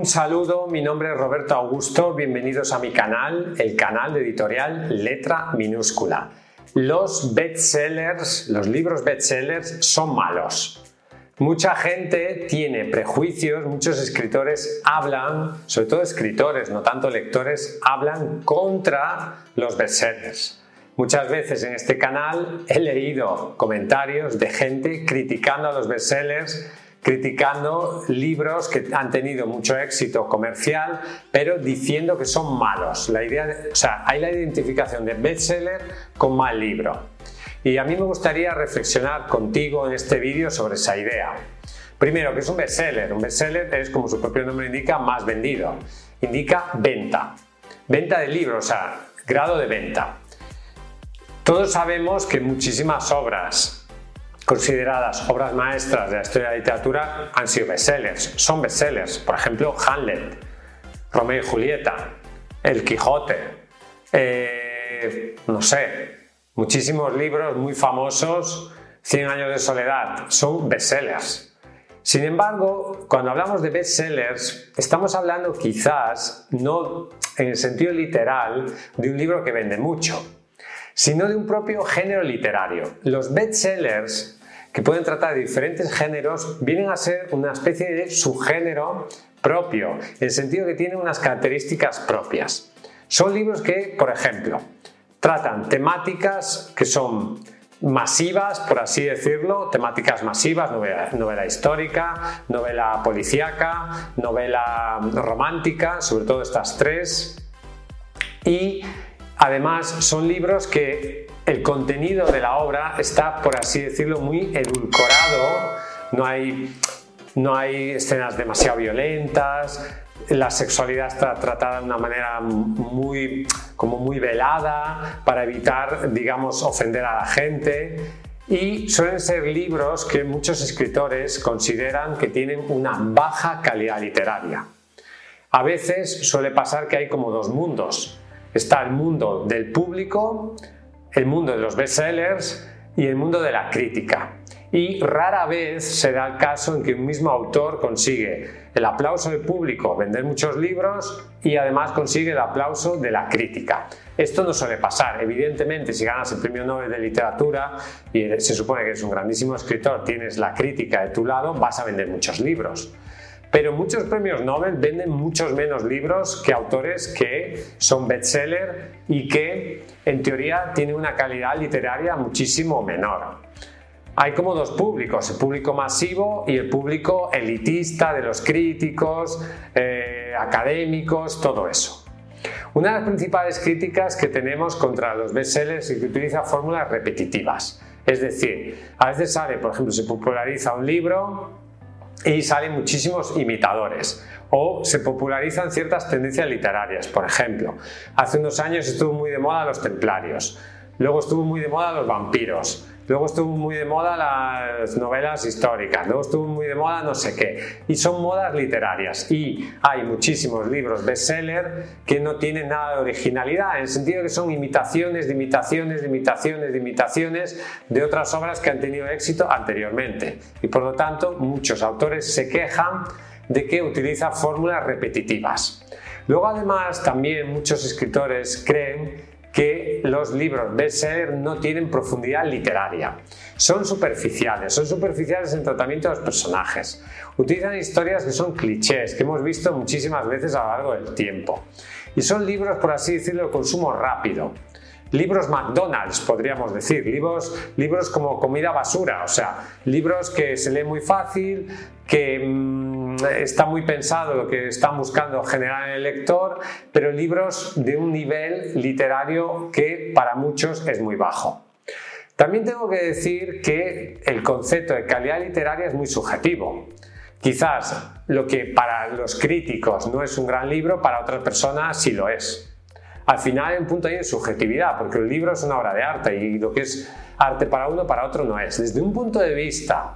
Un saludo, mi nombre es Roberto Augusto, bienvenidos a mi canal, el canal de editorial Letra Minúscula. Los bestsellers, los libros bestsellers son malos. Mucha gente tiene prejuicios, muchos escritores hablan, sobre todo escritores, no tanto lectores, hablan contra los bestsellers. Muchas veces en este canal he leído comentarios de gente criticando a los bestsellers criticando libros que han tenido mucho éxito comercial, pero diciendo que son malos. La idea o sea, hay la identificación de bestseller con mal libro. Y a mí me gustaría reflexionar contigo en este vídeo sobre esa idea. Primero, ¿qué es un bestseller? Un bestseller es, como su propio nombre indica, más vendido. Indica venta. Venta de libros, o sea, grado de venta. Todos sabemos que muchísimas obras consideradas obras maestras de la historia de la literatura han sido bestsellers, son bestsellers. Por ejemplo, Hamlet, Romeo y Julieta, El Quijote, eh, no sé, muchísimos libros muy famosos, Cien años de soledad, son bestsellers. Sin embargo, cuando hablamos de bestsellers, estamos hablando quizás no en el sentido literal de un libro que vende mucho, sino de un propio género literario. Los bestsellers que pueden tratar diferentes géneros, vienen a ser una especie de subgénero propio, en el sentido que tienen unas características propias. Son libros que, por ejemplo, tratan temáticas que son masivas, por así decirlo, temáticas masivas, novela, histórica, novela policíaca, novela romántica, sobre todo estas tres. Y además son libros que el contenido de la obra está, por así decirlo, muy edulcorado, no hay, no hay escenas demasiado violentas, la sexualidad está tratada de una manera muy, como muy velada para evitar, digamos, ofender a la gente. Y suelen ser libros que muchos escritores consideran que tienen una baja calidad literaria. A veces suele pasar que hay como dos mundos. Está el mundo del público, el mundo de los bestsellers y el mundo de la crítica. Y rara vez se da el caso en que un mismo autor consigue el aplauso del público, vender muchos libros y además consigue el aplauso de la crítica. Esto no suele pasar. Evidentemente, si ganas el premio Nobel de literatura y se supone que eres un grandísimo escritor, tienes la crítica de tu lado, vas a vender muchos libros. Pero muchos premios Nobel venden muchos menos libros que autores que son bestseller y que en teoría tienen una calidad literaria muchísimo menor. Hay como dos públicos, el público masivo y el público elitista de los críticos, eh, académicos, todo eso. Una de las principales críticas que tenemos contra los bestsellers es que utiliza fórmulas repetitivas. Es decir, a veces sale, por ejemplo, se populariza un libro y salen muchísimos imitadores. O se popularizan ciertas tendencias literarias. Por ejemplo, hace unos años estuvo muy de moda los templarios, luego estuvo muy de moda los vampiros, Luego estuvo muy de moda las novelas históricas, luego estuvo muy de moda no sé qué. Y son modas literarias. Y hay muchísimos libros bestseller que no tienen nada de originalidad, en el sentido que son imitaciones de imitaciones de imitaciones de imitaciones de otras obras que han tenido éxito anteriormente. Y por lo tanto, muchos autores se quejan de que utiliza fórmulas repetitivas. Luego además también muchos escritores creen que los libros bestseller no tienen profundidad literaria. Son superficiales, son superficiales en tratamiento de los personajes. Utilizan historias que son clichés, que hemos visto muchísimas veces a lo largo del tiempo. Y son libros, por así decirlo, de consumo rápido. Libros McDonald's, podríamos decir, libros, libros como comida basura, o sea, libros que se leen muy fácil, que mm, está muy pensado lo que están buscando generar en el lector, pero libros de un nivel literario que para muchos es muy bajo. También tengo que decir que el concepto de calidad literaria es muy subjetivo. Quizás lo que para los críticos no es un gran libro, para otras personas sí lo es. Al final hay un punto ahí de subjetividad, porque el libro es una obra de arte y lo que es arte para uno, para otro no es. Desde un punto de vista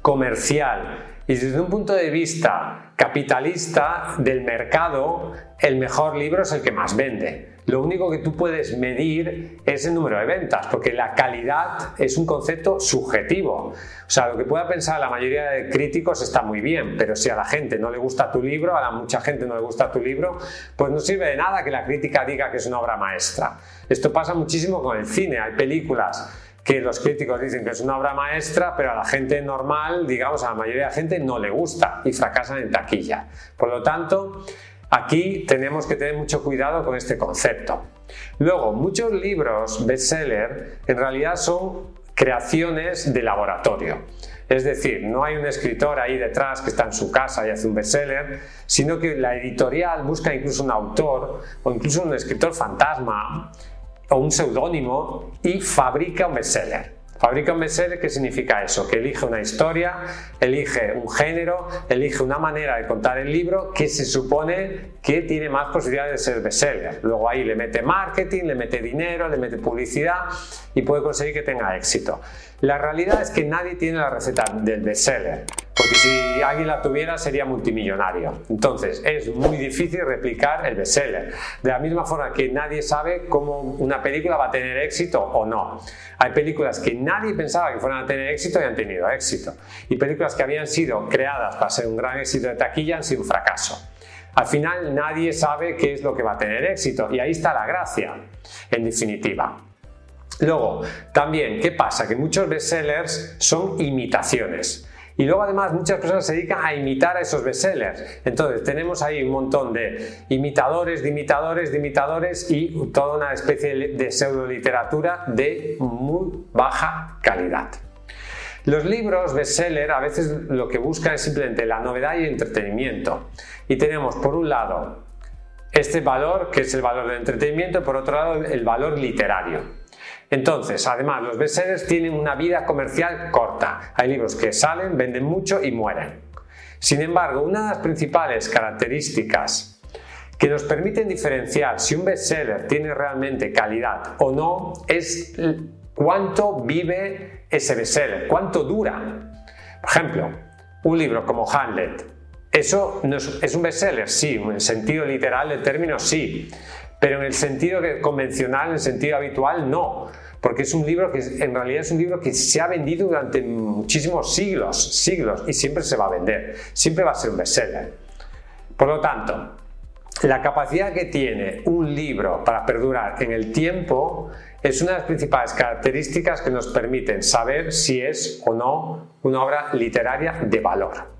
comercial y desde un punto de vista capitalista del mercado, el mejor libro es el que más vende. Lo único que tú puedes medir es el número de ventas, porque la calidad es un concepto subjetivo. O sea, lo que pueda pensar la mayoría de críticos está muy bien, pero si a la gente no le gusta tu libro, a la mucha gente no le gusta tu libro, pues no sirve de nada que la crítica diga que es una obra maestra. Esto pasa muchísimo con el cine. Hay películas que los críticos dicen que es una obra maestra, pero a la gente normal, digamos, a la mayoría de la gente no le gusta y fracasan en taquilla. Por lo tanto, aquí tenemos que tener mucho cuidado con este concepto. Luego, muchos libros bestseller en realidad son creaciones de laboratorio. Es decir, no hay un escritor ahí detrás que está en su casa y hace un bestseller, sino que la editorial busca incluso un autor o incluso un escritor fantasma o un seudónimo y fabrica un bestseller. Fabrica un bestseller, ¿qué significa eso? Que elige una historia, elige un género, elige una manera de contar el libro que se supone que tiene más posibilidades de ser bestseller. Luego ahí le mete marketing, le mete dinero, le mete publicidad y puede conseguir que tenga éxito. La realidad es que nadie tiene la receta del bestseller. Porque si alguien la tuviera sería multimillonario. Entonces es muy difícil replicar el bestseller. De la misma forma que nadie sabe cómo una película va a tener éxito o no. Hay películas que nadie pensaba que fueran a tener éxito y han tenido éxito. Y películas que habían sido creadas para ser un gran éxito de taquilla han sido un fracaso. Al final nadie sabe qué es lo que va a tener éxito y ahí está la gracia, en definitiva. Luego, también, ¿qué pasa? Que muchos bestsellers son imitaciones. Y luego además muchas personas se dedican a imitar a esos bestsellers. Entonces tenemos ahí un montón de imitadores, de imitadores, de imitadores y toda una especie de pseudo literatura de muy baja calidad. Los libros bestseller a veces lo que buscan es simplemente la novedad y el entretenimiento. Y tenemos por un lado este valor, que es el valor del entretenimiento, por otro lado el valor literario. Entonces, además, los bestsellers tienen una vida comercial corta. Hay libros que salen, venden mucho y mueren. Sin embargo, una de las principales características que nos permiten diferenciar si un bestseller tiene realmente calidad o no es cuánto vive ese bestseller, cuánto dura. Por ejemplo, un libro como Hamlet. ¿Eso es, es un bestseller? Sí, en sentido literal del término sí pero en el sentido convencional, en el sentido habitual, no. Porque es un libro que en realidad es un libro que se ha vendido durante muchísimos siglos, siglos, y siempre se va a vender, siempre va a ser un bestseller. Por lo tanto, la capacidad que tiene un libro para perdurar en el tiempo es una de las principales características que nos permiten saber si es o no una obra literaria de valor.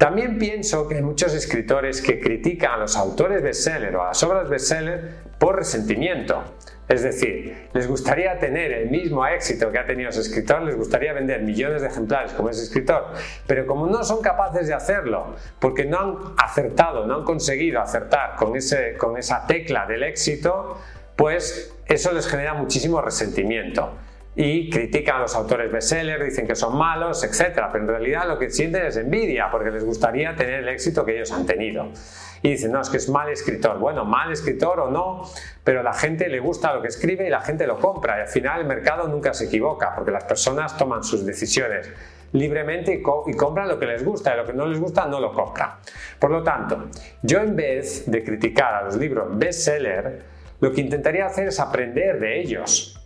También pienso que hay muchos escritores que critican a los autores bestseller o a las obras bestseller por resentimiento. Es decir, les gustaría tener el mismo éxito que ha tenido ese escritor, les gustaría vender millones de ejemplares como ese escritor, pero como no son capaces de hacerlo, porque no han acertado, no han conseguido acertar con, ese, con esa tecla del éxito, pues eso les genera muchísimo resentimiento y critican a los autores bestseller, dicen que son malos, etc. Pero en realidad lo que sienten es envidia porque les gustaría tener el éxito que ellos han tenido. Y dicen, no, es que es mal escritor. Bueno, mal escritor o no, pero la gente le gusta lo que escribe y la gente lo compra. Y al final el mercado nunca se equivoca porque las personas toman sus decisiones libremente y, compran lo que les gusta y lo que no les gusta no lo compran. Por lo tanto, yo en vez de criticar a los libros bestseller, lo que intentaría hacer es aprender de ellos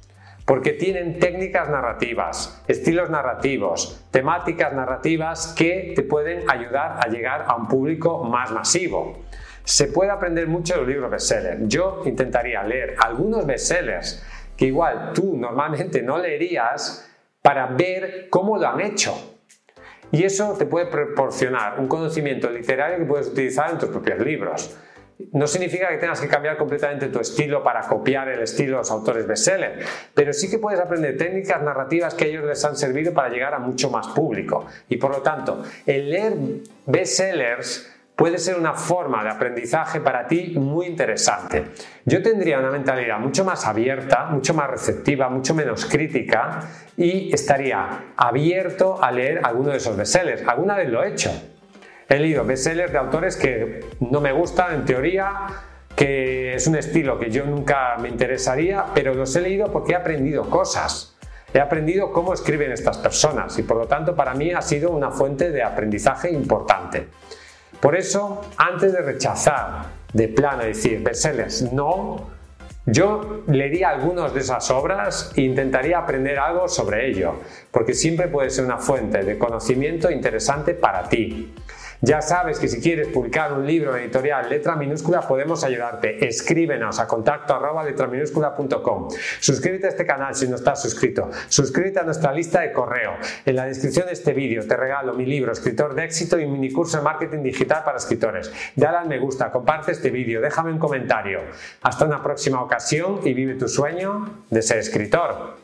porque tienen técnicas narrativas, estilos narrativos, temáticas narrativas que te pueden ayudar a llegar a un público más masivo. Se puede aprender mucho de los libros bestsellers. Yo intentaría leer algunos bestsellers que igual tú normalmente no leerías para ver cómo lo han hecho. Y eso te puede proporcionar un conocimiento literario que puedes utilizar en tus propios libros. No significa que tengas que cambiar completamente tu estilo para copiar el estilo de los autores bestseller, pero sí que puedes aprender técnicas narrativas que a ellos les han servido para llegar a mucho más público. Y por lo tanto, el leer bestsellers puede ser una forma de aprendizaje para ti muy interesante. Yo tendría una mentalidad mucho más abierta, mucho más receptiva, mucho menos crítica y estaría abierto a leer alguno de esos bestsellers. Alguna vez lo he hecho. He leído bestsellers de autores que no me gustan en teoría, que es un estilo que yo nunca me interesaría, pero los he leído porque he aprendido cosas. He aprendido cómo escriben estas personas y por lo tanto para mí ha sido una fuente de aprendizaje importante. Por eso, antes de rechazar de plano decir bestsellers no, yo leería algunas de esas obras e intentaría aprender algo sobre ello, porque siempre puede ser una fuente de conocimiento interesante para ti. Ya sabes que si quieres publicar un libro en editorial letra minúscula podemos ayudarte. Escríbenos a contacto arroba letraminúscula.com. Suscríbete a este canal si no estás suscrito. Suscríbete a nuestra lista de correo. En la descripción de este vídeo te regalo mi libro Escritor de éxito y mini curso de marketing digital para escritores. Dale al me gusta, comparte este vídeo, déjame un comentario. Hasta una próxima ocasión y vive tu sueño de ser escritor.